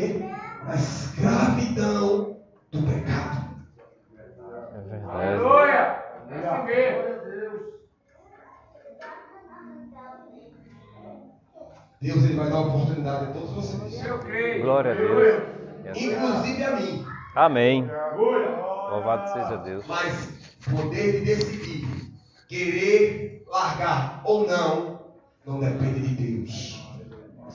na escravidão do pecado. É verdade. Aleluia! É assim mesmo. Deus ele vai dar oportunidade a todos vocês, Eu creio. Glória a Deus. Assim- inclusive a mim. Amém. Louvado seja Deus. Mas poder de decidir, querer largar ou não, não depende de Deus.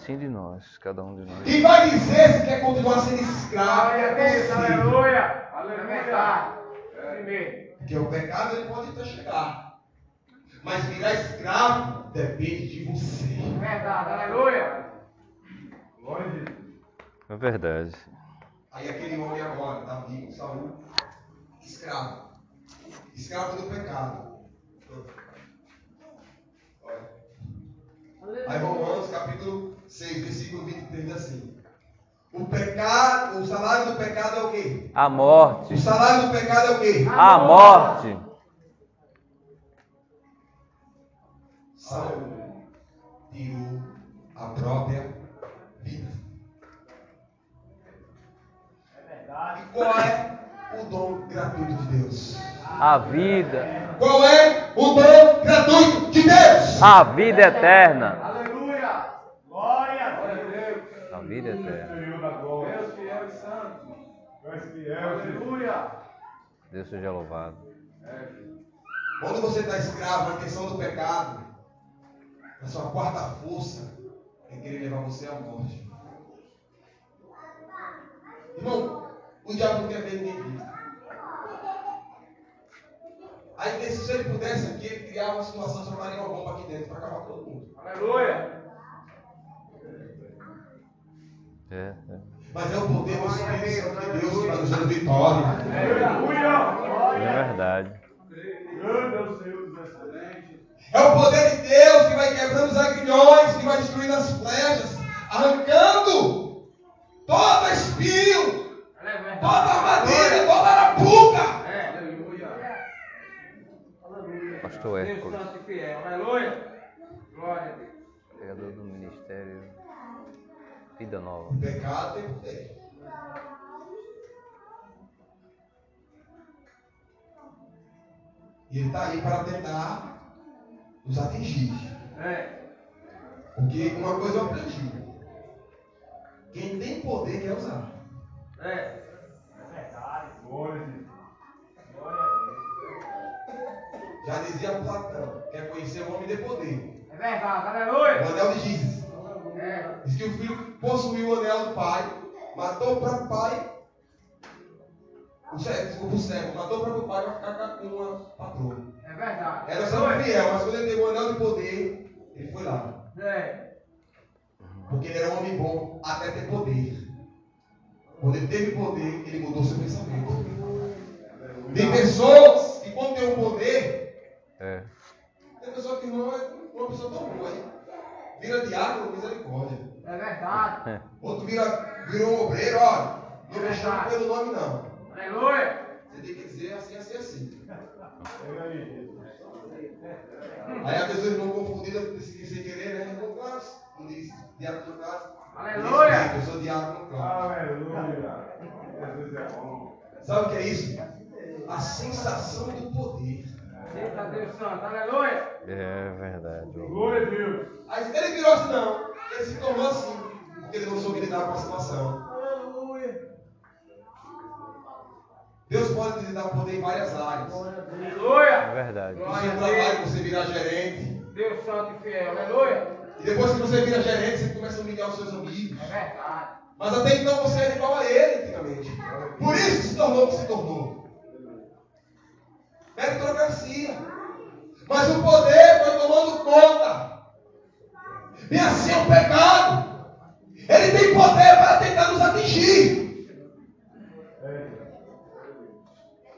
Sim de nós, cada um de nós. Quem vai dizer se quer continuar sendo escravo Glória a é Deus. Aleluia. Verdade. Assim mesmo. Porque o pecado ele pode até chegar. Mas virar escravo depende de você. É verdade. Aleluia. É verdade. Aí aquele homem agora, Davi, Saul, escravo. Escravo do pecado. Olha. Aí Romanos capítulo 6, versículo 23 diz assim. O pecado, o salário do pecado é o quê? A morte. O salário do pecado é o quê? A morte. Saul tirou a própria vida. E qual é o dom gratuito de Deus? A vida. Qual é o dom gratuito de Deus? A vida eterna. Aleluia. Glória a Deus. A vida eterna. Deus fiel e santo. És fiel. Aleluia. Deus seja louvado. Quando você está escravo na questão do pecado, a sua quarta força é querer levar você à morte. Irmão, o diabo não quer ver ninguém vivo. Aí, se ele pudesse aqui, ele criava uma situação, soltaria uma bomba aqui dentro para acabar todo mundo. Aleluia. É, é. Mas é o poder do Espírito Santo de Deus que vai nos dando vitória. Aleluia. É verdade. Grande é o Senhor dos excelentes. É o poder de Deus que vai quebrando os agrilhões, que vai destruindo as flechas, arrancando todo espinho, É toda armadilha, toda arapuca. É, aleluia. Pastor Deus Hércules, santo e fiel. Aleluia. Glória a Deus. pregador do ministério Vida Nova. Pecado tem poder. E ele está aí para tentar nos atingir. É. Porque uma coisa eu aprendi. Quem tem poder quer usar. É. Glória a Deus. Já dizia Platão, quer conhecer o homem de poder. É verdade. Aleluia. O anel de Gizes. É. Diz que o filho possuiu o anel do pai, matou o próprio pai. O cego, desculpa, o cego, matou o próprio pai para ficar com uma patroa. É verdade. Era sempre fiel, mas quando ele teve o anel de poder, ele foi lá. É. Porque ele era um homem bom até ter poder. Quando ele teve poder, ele mudou seu pensamento. Tem pessoas que quando tem o poder, É. tem pessoa que não é uma pessoa tão boa, hein? Vira diácono, misericórdia. É verdade. Outro vira, virou um obreiro, olha, não me chama pelo nome não. Aleluia. Você tem que dizer assim, assim, assim. Aí, a pessoa não confundida sem sem querer, né? Irmão Cláudio, não diz diácono Cláudio. Aleluia. Eu sou diácono Cláudio. Aleluia. Jesus é bom. Sabe o que é isso? A sensação do poder. Eita Deus santo. Aleluia. É verdade. Glória a Deus. Aí ele virou assim, não. Ele se tornou assim. Porque ele não soube lidar com a situação. Aleluia. Deus pode lhe dar poder em várias áreas. Aleluia. É verdade. seu Glória a trabalho, Deus. você virar gerente. Deus santo e fiel. Aleluia. E depois que você vira gerente, você começa a humilhar os seus amigos. É verdade. Mas até então você era igual a ele antigamente. Por isso que se tornou o que se tornou. Meritocracia. Mas o poder foi tomando conta. E assim é o pecado. Ele tem poder para tentar nos atingir.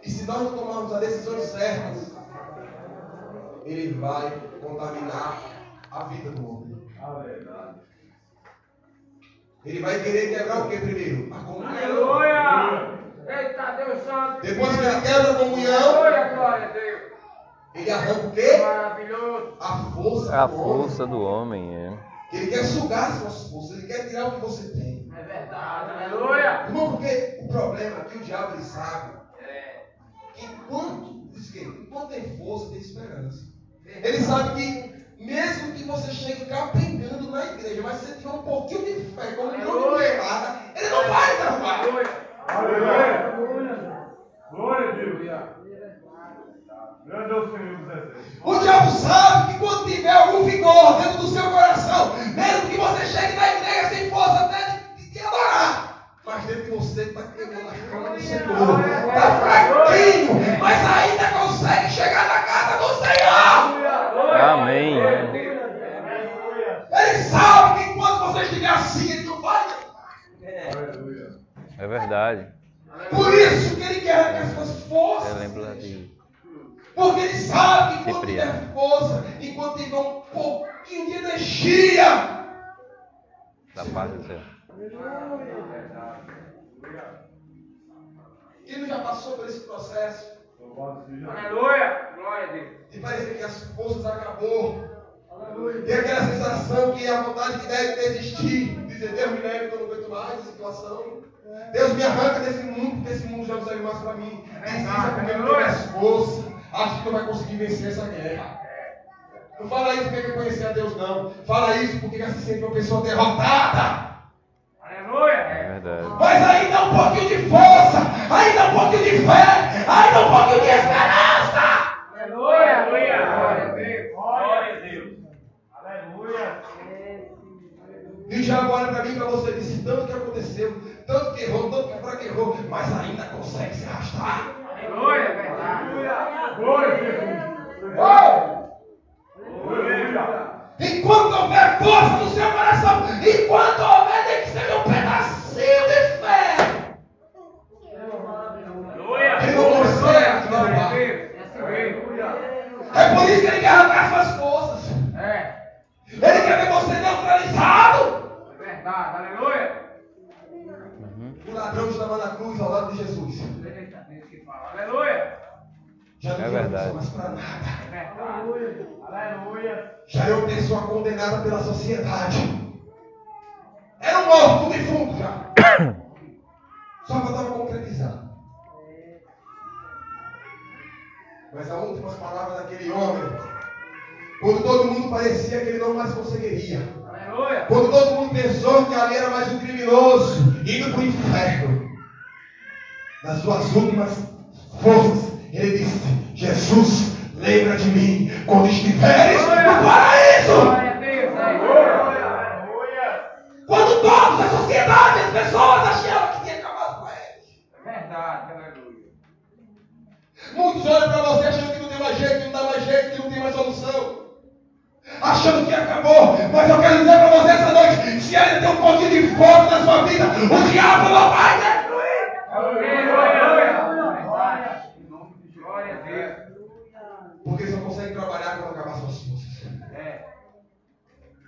E se nós não tomarmos as decisões certas, ele vai contaminar a vida do homem. Ele vai querer quebrar o que primeiro? A comunhão. Aleluia. Eita Deus santo. Depois que ele quebra a comunhão, Aleluia. Glória a Deus. ele arranca o quê? Maravilhoso. A força É a do homem. força do homem, é. Ele quer sugar as suas forças, ele quer tirar o que você tem. É verdade. Porque o problema é que o diabo ele sabe que enquanto, diz que, enquanto tem força, tem esperança. Ele sabe que mesmo que você chegue capengando na igreja, mas se você tiver um pouquinho de fé, como de mostarda, ele não vai derrubar. Aleluia. Glória a Deus. Grande é o Senhor dos Exércitos. O diabo sabe que quando tiver algum vigor dentro do seu coração, mesmo que você chegue na igreja sem força até de, de adorar, mas dentro de você está queimando a chama do Senhor, está fraquinho, mas ainda consegue chegar na casa do Senhor. Amém. Ele sabe que enquanto você estiver assim, ele não vai. Aleluia. É verdade. Por isso que ele quer que as suas Eu forças. lembro de Porque ele sabe que quando tiver força, e quando tiver um pouquinho de energia, da paz do Senhor. ele já passou por esse processo. Aleluia. Glória a Deus. E parece que as forças acabou. Tem aquela sensação que a vontade que deve desistir. Dizer, Deus me leve eu não aguento mais a situação. Deus me arranca desse mundo, porque esse mundo já não serve mais para mim. Não tenho mais força. Acho que não vai conseguir vencer essa guerra. Não fala isso porque quer conhecer a Deus, não. Fala isso porque quer se sente uma pessoa derrotada. É Aleluia. verdade. Mas ainda um pouquinho de força, ainda um pouquinho de fé, ainda um pouquinho de esperança. Aleluia. Aleluia. Glória a Deus. Glória a Deus. Aleluia. E diabo olha para mim para você disse, tanto que aconteceu, tanto que errou, tanto que fraquejou, mas ainda consegue se arrastar. Aleluia. É verdade. Glória. Enquanto houver força no seu coração, enquanto houver, suas últimas forças, ele disse: Jesus, lembra de mim quando estiveres no paraíso. Aleluia. Quando todos, a sociedade, as pessoas achavam que tinha acabado com ele. É verdade. Aleluia. Muitos olham para você achando que não tem mais jeito, que não dá mais jeito, que não tem mais solução. Achando que acabou. Mas eu quero dizer para você essa noite: se ainda tem um pouquinho de fogo na sua vida, o diabo não vai destruir. Aleluia. Verdade. Em nome de Jesus. Glória a Deus. Porque só consegue trabalhar quando acabar suas forças. É.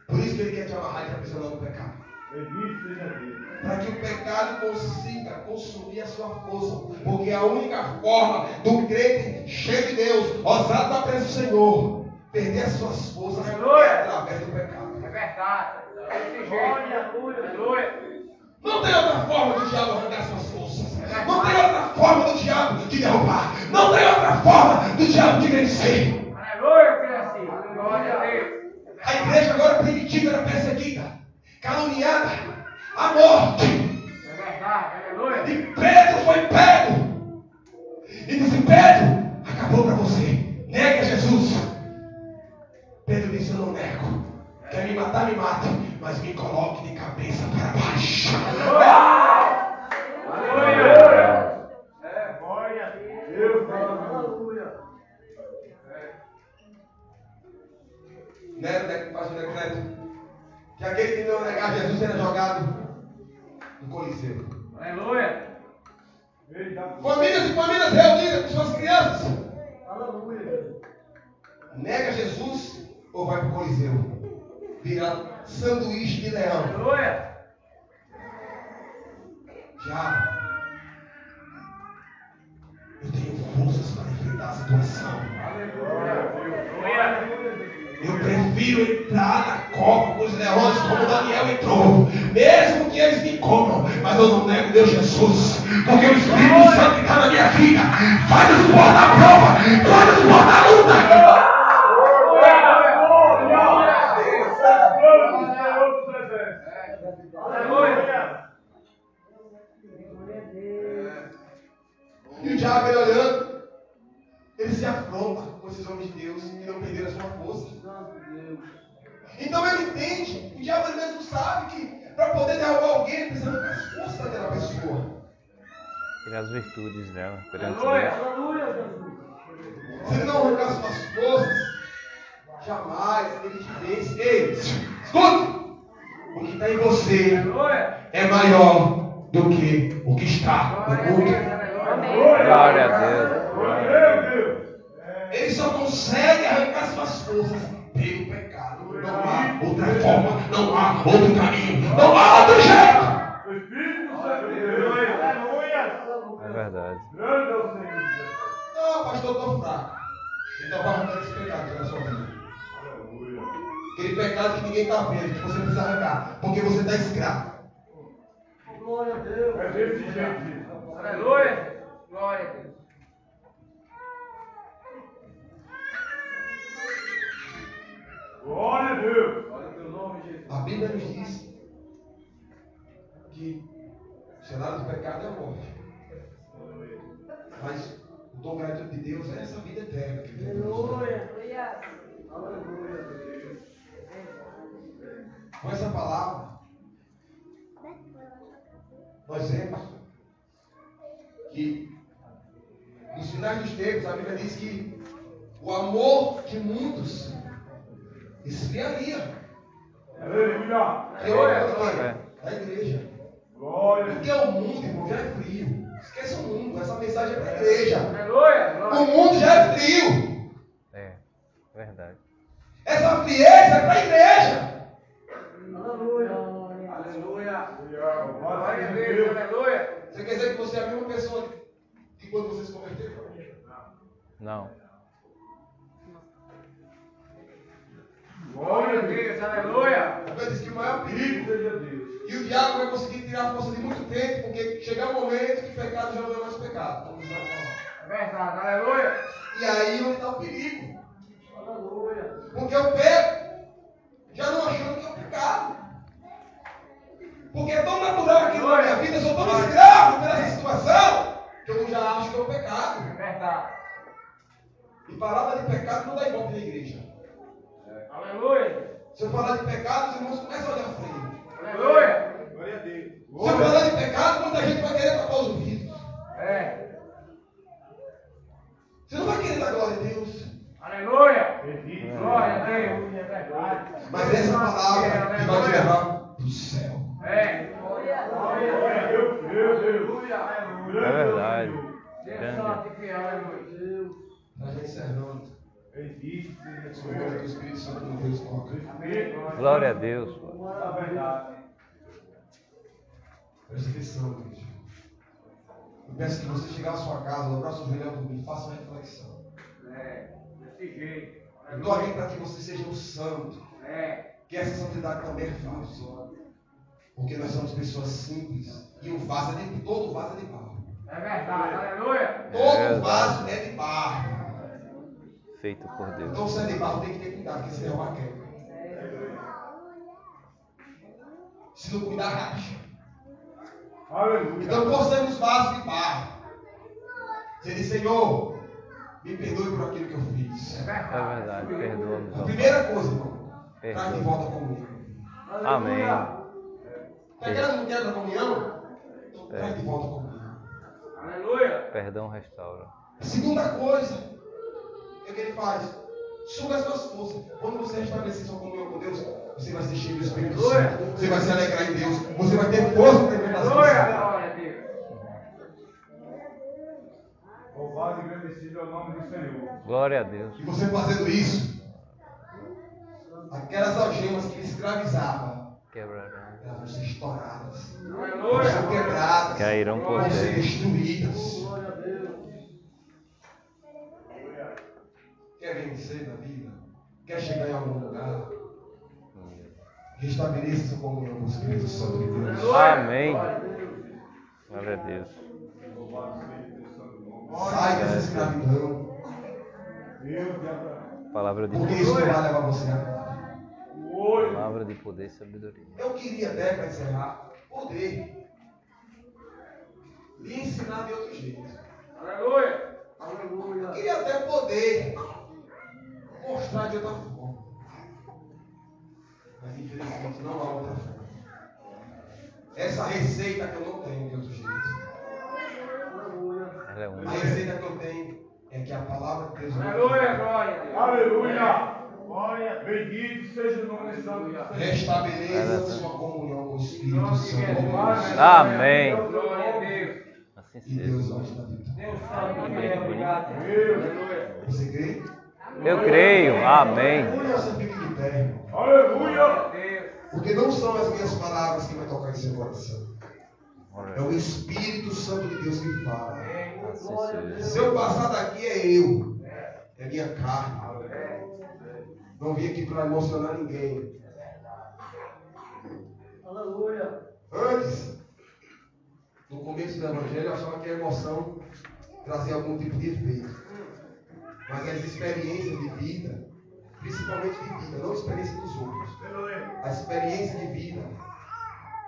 Por isso que ele quer te amarrar e te aprisionar no pecado. Bendito seja Deus. Para que o pecado consiga consumir a sua força. Porque a única forma do crente cheio de Deus, ousado da presença do Senhor, perder as suas forças Aleluia. é através do pecado. É verdade. Aleluia. Não tem outra forma do diabo arrancar suas forças. Não tem outra forma do diabo te derrubar. Não tem outra forma do diabo te vencer. Aleluia, filho assim. A igreja agora primitiva era perseguida, caluniada, a sanduíche de leão. Aleluia. Diabo, eu tenho forças para enfrentar a situação. Aleluia. Eu prefiro entrar na cova com os leões como Daniel entrou. Mesmo que eles me comam, Mas eu não nego Deus Jesus. Porque o Espírito Santo que está na minha vida vai nos pôr na prova, vai nos pôr na luta. As virtudes dela perante Aleluia. Deus. Se ele não arrancar suas forças, jamais ele te vence. Ei, escuta! O que está em você é maior do que o que está no mundo. Glória a Deus. Glória a Deus. Ele só consegue arrancar suas forças pelo pecado. Não há outra forma, não há outro caminho, não há outro jeito. Espírito Santo de Deus. É verdade. Grande é o Senhor. Não, pastor, eu estou fraco. Então vai arrancar esse pecado que na sua vida. Aleluia. Aquele pecado que ninguém está vendo, que você precisa arrancar, porque você está escravo. É desse jeito. Aleluia. Glória a Deus. Glória a Deus. A Bíblia nos diz que o cenário do pecado é a morte. Mas o dom gratuito de Deus é essa vida eterna. Deus nos dá. Com essa palavra, nós vemos que nos finais dos tempos a Bíblia diz que o amor de muitos esfriaria. Aleluia. Que é o É. da igreja. Glória. Porque o mundo, irmão, já é frio. Esqueça o igreja. O mundo já Santo. Glória a Deus. É verdade. Presta atenção, igreja. Eu peço que você chegar à sua casa, sua joelho por mim, faça uma reflexão. É. Desse jeito. Eu estou aqui para que você seja um santo. É. Que essa santidade também é falsa. Porque nós somos pessoas simples. E o vaso é de, todo vaso é de barro. É verdade. Aleluia. Todo É. vaso é de barro. Feito por Deus. Então se é de barro, tem que ter cuidado, porque senão é uma quebra. Se não cuidar, racha. Então possamos vasos de barro. Você diz, Senhor, me perdoe por aquilo que eu fiz. É verdade. Perdoa-nos. A primeira coisa, irmão, Perdoa. traz de volta a comunhão. Amém. Está querendo não quebra a comunhão? Então É. traz de volta a comunhão. Aleluia. Perdão restaura. Segunda coisa, o que, ele faz? Suga as suas forças. Quando você restabelecer sua comunhão com Deus, você vai ser cheio do Espírito. Santo. Você vai se alegrar em Deus. Você vai ter força para enfrentar as coisas. Glória a Deus. Louvado e agradecido é o nome do Senhor. Glória a Deus. E você fazendo isso, aquelas algemas que escravizavam, Quebrarão. elas vão ser estouradas. Vão ser quebradas. Cairão por Vão ser destruídas. Quer vencer na vida? Quer chegar em algum lugar? Restabeleça sua comunhão com o Espírito Santo de Deus. Amém. Glória a Deus. Sai dessa escravidão. Palavra de Porque isso não vai levar você a palavra de poder e sabedoria. Eu queria até, para encerrar, poder lhe ensinar de outro jeito. Aleluia. Eu Aleluia. queria até poder mostrar de outra forma. Mas infelizmente não há outra forma. Essa receita que eu não tenho de outro jeito. É A receita que eu tenho é que a palavra de Deus Aleluia, glória a Deus. Aleluia. Glória. Bendito seja o nome do santo. restabeleça sua comunhão com o Espírito de Santo. Amém. Glória a Deus. Assim E Deus seja. vai dar vitória. Deus Deus, obrigado. Aleluia. Você crê? Eu creio. Amém. Aleluia. Porque não são as minhas palavras que vai tocar em seu coração. É o. Espírito Santo de Deus que fala. Se eu passar daqui é eu. É minha carne. Não vim aqui para emocionar ninguém. Aleluia. Antes, no começo do Evangelho, eu achava que a emoção trazia algum tipo de efeito. Mas as experiências de vida, principalmente de vida, não a experiência dos outros, a experiência de vida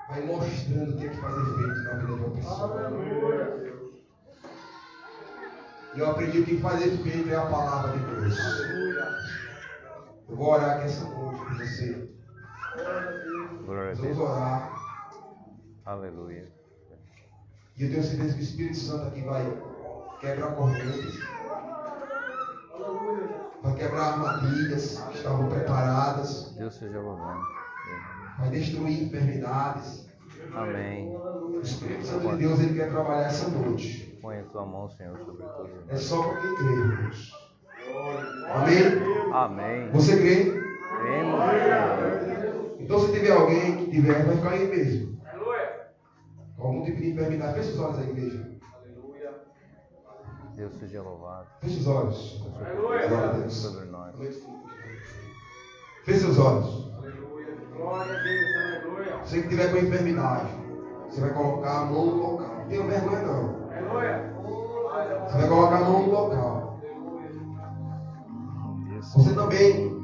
vai mostrando o que é que faz efeito na vida de uma pessoa. Aleluia. E eu aprendi que faz efeito é a palavra de Deus. Eu vou orar aqui essa noite por você. Glória a Nós vamos orar. Aleluia. E eu tenho certeza que o Espírito Santo aqui vai quebrar correntes, Vai quebrar armadilhas que estavam preparadas, Deus seja louvado. vai destruir enfermidades. Amém. O Espírito Santo de Deus ele quer trabalhar essa noite. Põe a tua mão, Senhor, sobre todos É só para quem crê, irmãos. Amém? Amém. Você crê? Cremos, Senhor. Então se tiver alguém que tiver, vai ficar aí mesmo. Aleluia. Algum tipo de enfermidade, feche os olhos da igreja. Deus seja louvado. Feche os olhos. Aleluia. Glória a Deus. Sobre nós. Feche seus olhos. Aleluia. Glória a Deus. Aleluia. Você que tiver com enfermidade, você vai colocar a mão no local. Não tenha vergonha não. Aleluia. Você vai colocar a mão no local. Você também,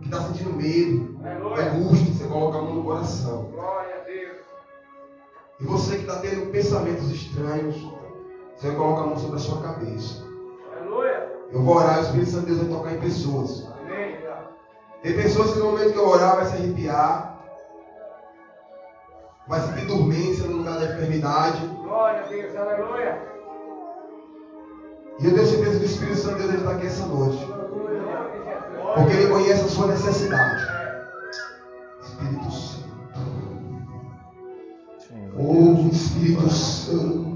que está sentindo medo, angústia, você coloca a mão no coração. Glória a Deus. E você que está tendo pensamentos estranhos, você vai colocar a mão sobre a sua cabeça. Aleluia. Eu vou orar e o Espírito Santo de Deus vai tocar em pessoas. Amém. Tem pessoas que no momento que eu orar vai se arrepiar, vai sentir dormência no lugar da enfermidade. Glória a Deus. Aleluia. E eu tenho certeza que o Espírito Santo de Deus está aqui essa noite. Porque ele conhece a sua necessidade. Espírito Santo. Senhor. Oh, Espírito Santo.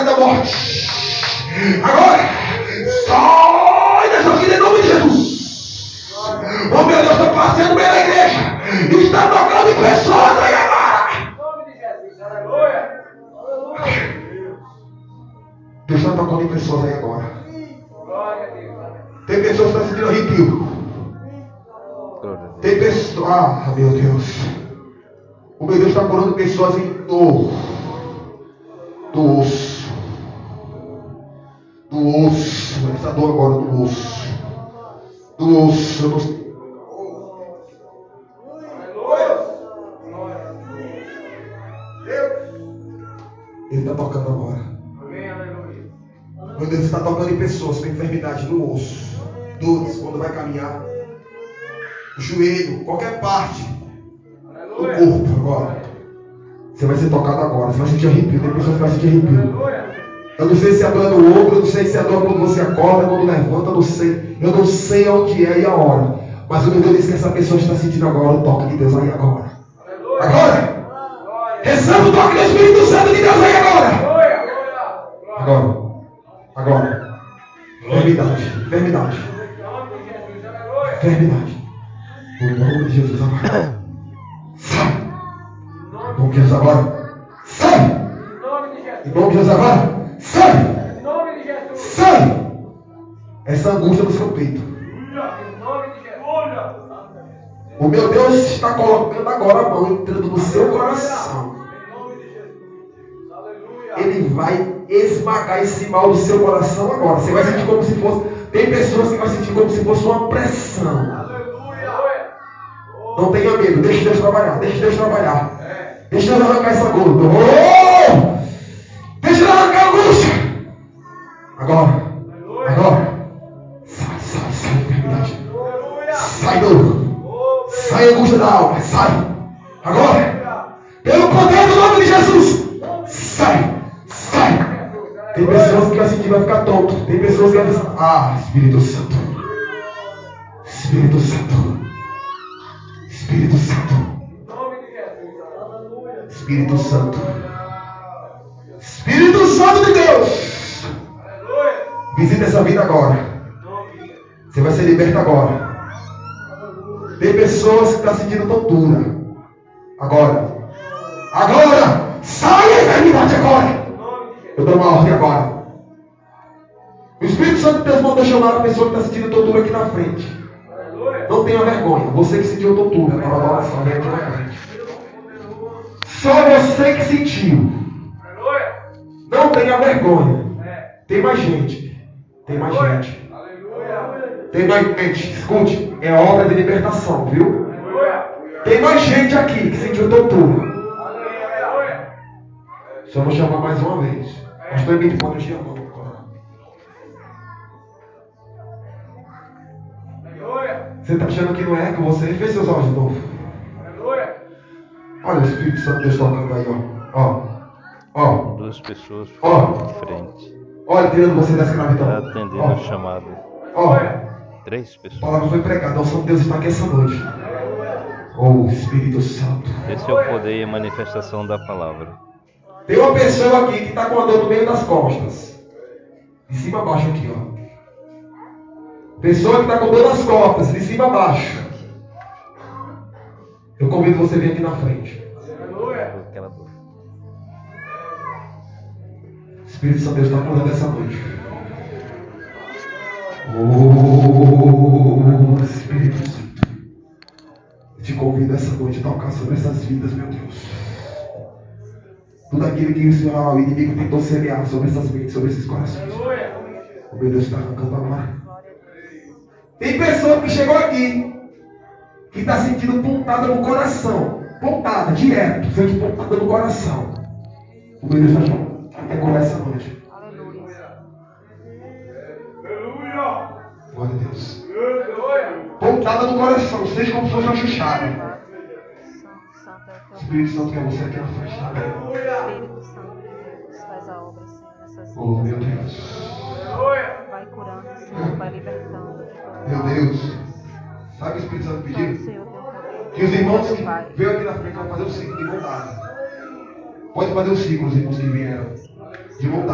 Medo da morte. Agora, sai dessa vida em nome de Jesus. Oh meu Deus, estou passeando bem na igreja. Está tocando em pessoas aí agora. Deus está tocando em pessoas aí agora. Tem pessoas que estão sentindo arrepio. Tem pessoas. Ah, meu Deus. O meu Deus está curando pessoas em no osso. Dores quando vai caminhar. O joelho, qualquer parte do corpo agora. Você vai ser tocado agora. Você vai sentir arrepio. Pessoas que vai sentir arrepio. Eu não sei se é dor no ombro, eu não sei se é dor quando você acorda, quando levanta, eu não sei. Eu não sei onde é e a hora. Mas o meu Deus diz que essa pessoa está sentindo agora o toque de Deus aí agora. Agora! Receba o toque do Espírito Santo de Deus aí. Agora. Agora. Enfermidade. Enfermidade. Enfermidade. O nome de Jesus agora. Sai. Em nome de Jesus agora. Sai. Em nome de Jesus. agora. Sai. Nome de Jesus. Sai. Essa angústia no seu peito. O meu Deus está colocando agora a mão, entrando no seu coração. Ele vai esmagar esse mal do seu coração agora. Você vai sentir como se fosse. Tem pessoas que vão sentir como se fosse uma pressão. Aleluia. Não tenha medo, deixe Deus trabalhar, deixe Deus trabalhar. Deixa Deus arrancar essa gota. Oh! Deixa Deus arrancar a angústia. Agora, agora. Sai, sai, sai, enfermidade. Aleluia. Sai, dor. Sai, angústia da alma. Sai. Agora. Pelo poder do nome de Jesus. Sai. Tem pessoas que vai sentir vai ficar tonto. Tem pessoas que pensar, ah, Espírito Santo. Espírito Santo. Espírito Santo. Espírito Santo. Espírito Santo de Deus. Visita essa vida agora. Você vai ser liberto agora. Tem pessoas que estão sentindo tortura. Agora. Agora. Sai a enfermidade agora. Eu dou uma ordem agora. O Espírito Santo de Deus mandou chamar a pessoa que está sentindo tortura aqui na frente. Não tenha vergonha. Você que sentiu tortura na hora da oração, vem aqui na frente. Só você que sentiu. Não tenha vergonha. Tem mais gente. Tem mais gente. Tem mais gente. Escute, é obra de libertação, viu? Tem mais gente aqui que sentiu tortura. Só vou chamar mais uma vez. Pastor a mão. Aleluia. Você está achando que não é que você fez seus olhos de novo? Aleluia. Olha o Espírito Santo de Deus tocando aí, ó. Ó. Ó. Duas pessoas Ó. frente. Olha, tirando você da Está escravidão. atendendo Ó. a chamada. Ó. Três A pessoas. palavra foi pregada. A unção de Deus está aqui essa noite. Oh, Espírito Santo. Esse é o poder e a manifestação da palavra. Tem uma pessoa aqui que está com a dor no meio das costas. De cima a baixo aqui, ó. Pessoa que está com dor nas costas, de cima a baixo. Eu convido você a vir aqui na frente. Dor. Espírito Santo Deus está curando essa noite. Oh, Espírito Santo. Te convido essa noite a tocar sobre essas vidas, meu Deus. Tudo aquilo que o Senhor, o inimigo tentou semear sobre essas mentes, sobre esses corações. O meu Deus está arrancando agora. Tem pessoa que chegou aqui que está sentindo pontada no coração. Pontada, direto. Sente pontada no coração. O meu Deus está pegou essa noite. Aleluia. Glória a Deus. Pontada no coração, seja como se fosse uma chuchada. É Espírito Santo quer você aqui na frente? Espírito Santo de Deus. Faz a obra, Senhor, nessas Oh, vidas. meu Deus. Vai curando, Senhor, vai libertando. todo Meu. Deus. Sabe o Espírito Santo poder. Que os irmãos que veio aqui na frente vão fazer o ciclo de dada. Pode fazer o ciclo, os irmãos que vieram. De mão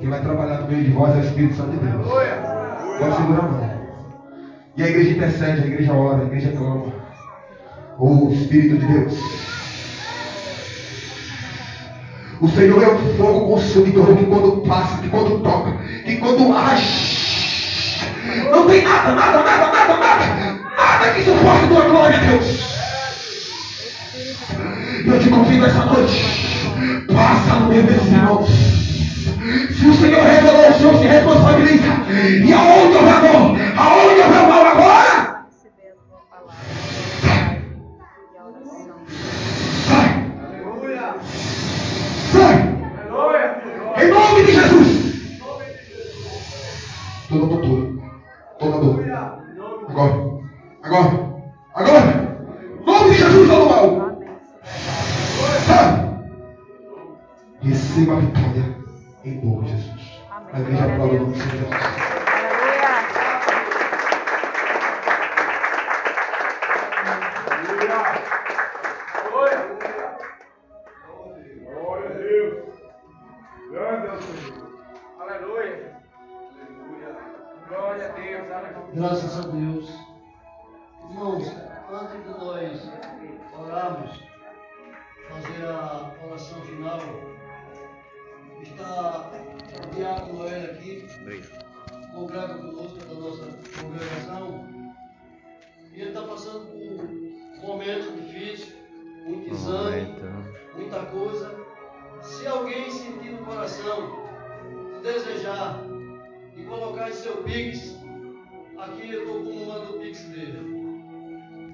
Quem vai trabalhar no meio de vós é o Espírito Santo de Deus. Pode segurar a mão. E a igreja intercede, a igreja ora, a igreja clama. O Espírito de Deus. O Senhor é um fogo consumidor que quando passa, que quando toca, que quando age, não tem nada, nada, nada, nada, nada, nada que suporte tua glória, Deus. Eu te convido essa noite, passa no meio desses irmãos. Se o Senhor revelou, o Senhor se responsabiliza. E aonde houver amor, aonde houver mal agora, agora, agora. Nome de Jesus, todo mal. Sai. Receba a vitória em nome de Jesus. A igreja aplaude o nome de Jesus.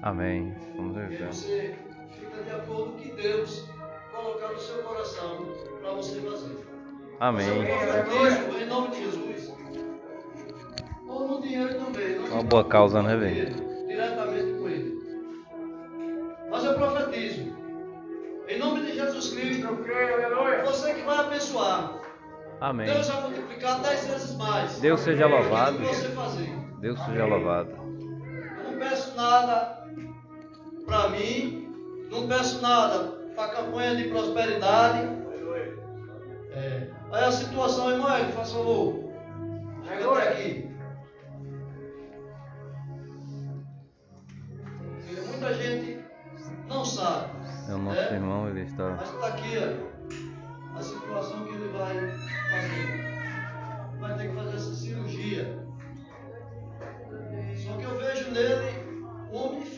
Amém. Vamos ajudar. você fica de acordo com que Deus colocar no seu coração para você fazer. Amém. Você em nome de Jesus. Ou no dinheiro também. Uma boa causa, né, velho? Diretamente com ele. Mas eu profetizo. Em nome de Jesus Cristo. Você que vai abençoar. Amém. Deus vai multiplicar dez vezes mais. Deus seja louvado. Deus seja louvado. Eu não peço nada para mim, não peço nada para a campanha de prosperidade. É. Aí a situação, irmão, é, faz favor. Chega até aqui. Muita gente não sabe. É o nosso né? irmão, ele está. Mas está aqui ó,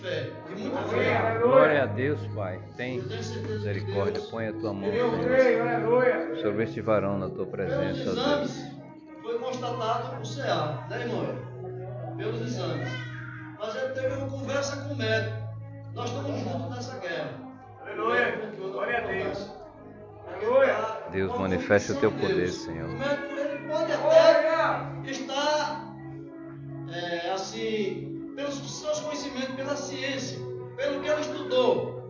fé, de muita fé. Glória a Deus, Pai. Tem misericórdia. Deus, Põe a tua mão aleluia. sobre este varão na tua pelos presença, Deus. exames, foi constatado o CA, né, irmão? Pelos exames. Mas ele teve uma conversa com o médico. Nós estamos juntos nessa guerra. Aleluia. Glória a Deus. Aleluia. Deus, manifesta o teu poder, Senhor. O médico ele pode até estar é, assim, pelos seus conhecimentos, pela ciência, pelo que ele estudou.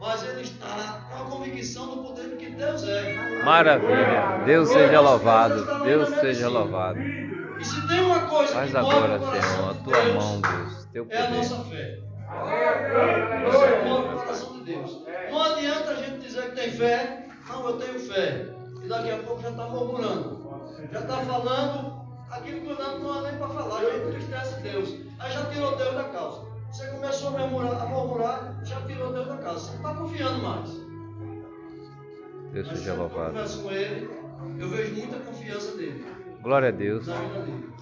Mas ele está com a convicção do poder que Deus é. Maravilha. Deus seja louvado. Deus seja louvado. E se tem uma coisa Faz que agora, Senhor, a tua Deus, mão, Deus. Teu é a nossa poder. fé. Você move o coração de Deus. Não adianta a gente dizer que tem fé. Não, eu tenho fé. E daqui a pouco já está murmurando. Já está falando aquilo que não, não é nem para falar. Já entristece Deus. Aí já tirou Deus da causa. Você começou a murmurar, a murmurar já tirou Deus da causa. Você não está confiando mais. Deus Mas seja eu louvado. converso com ele, eu vejo muita confiança dele. Glória a Deus. Na vida dele.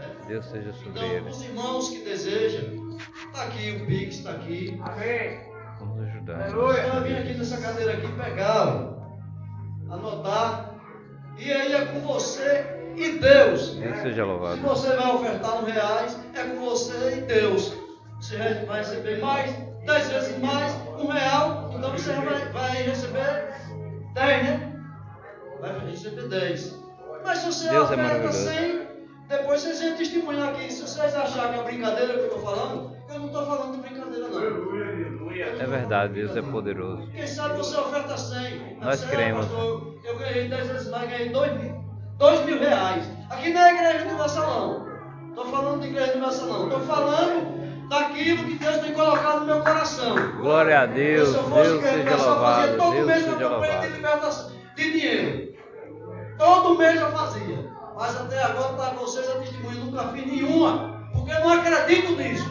É. Deus seja sobre Então, ele. os irmãos que desejam, está aqui, o Pix está aqui. Amém. Vamos ajudar. Você vai vir aqui nessa cadeira aqui pegar, anotar. E aí é com você e Deus. Deus seja Se louvado. você vai ofertar um reais, é com você e Deus. Você vai receber mais, dez vezes mais, um real, então você vai, vai receber dez, né? Vai receber dez. Mas se você Deus é oferta maravilhoso. 100, depois vocês vêm testemunhar aqui. Se vocês acharem que é brincadeira que eu estou falando, eu não estou falando de brincadeira não. É verdade, Deus é poderoso. Quem sabe você oferta 100. Nós cremos. eu ganhei 10 vezes mais, ganhei 2 mil, 2 mil reais. Aqui não é igreja universal, não. Estou falando de igreja universal, não. Estou falando daquilo que Deus tem colocado no meu coração. Glória a Deus. Se eu fosse Deus igreja universal, eu fazia todo Deus mês uma campanha de libertação de dinheiro. Todo mês eu fazia. Mas até agora está vocês a testemunho, nunca fiz nenhuma. Porque eu não acredito nisso.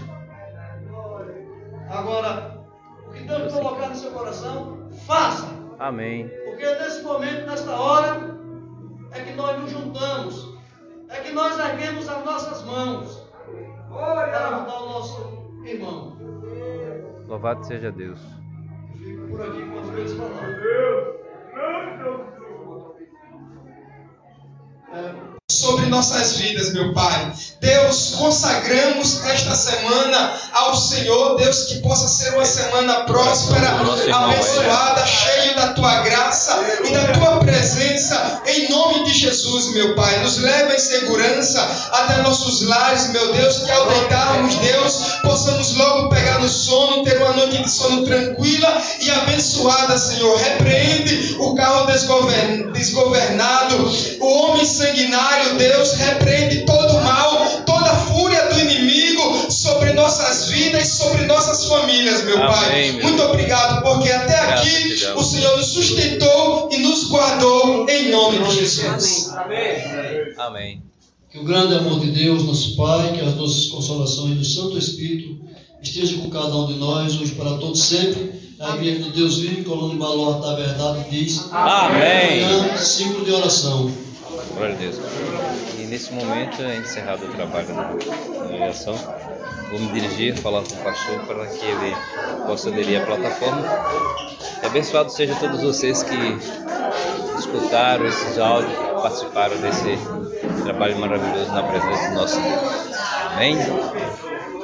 Agora, o que Deus colocar no seu coração, faça. Amém. Porque nesse momento, nesta hora, é que nós nos juntamos. É que nós erguemos as nossas mãos para ajudar o nosso irmão. Louvado seja Deus. Fico por aqui com as coisas falando. Deus. Não, Deus. Sobre nossas vidas, meu Pai. Deus, consagramos esta semana ao Senhor, Deus, que possa ser uma semana próspera, abençoada, cheia da tua graça e da tua presença, em nome de Jesus, meu Pai. Nos leva em segurança até nossos lares, meu Deus, que ao deitarmos, Deus, possamos noite de sono tranquila e abençoada, Senhor. Repreende o carro desgovernado, o homem sanguinário, Deus, repreende todo o mal, toda a fúria do inimigo sobre nossas vidas, sobre nossas famílias, meu Amém, Pai. meu Muito obrigado, porque até Graças aqui o Senhor nos sustentou e nos guardou em nome de Jesus. Amém. Que o grande amor de Deus, nosso Pai, que as doces consolações do Santo Espírito esteja com cada um de nós, hoje para todos sempre. A Igreja de Deus vive, coluna de baluarte da verdade, diz. Amém. Amanhã, ciclo de oração. Glória a Deus. E nesse momento, é encerrado o trabalho da congregação. Vou me dirigir, falar com o pastor para que ele possa aderir à plataforma. E abençoado seja todos vocês que escutaram esses áudios, que participaram desse trabalho maravilhoso na presença do nosso Deus. Amém?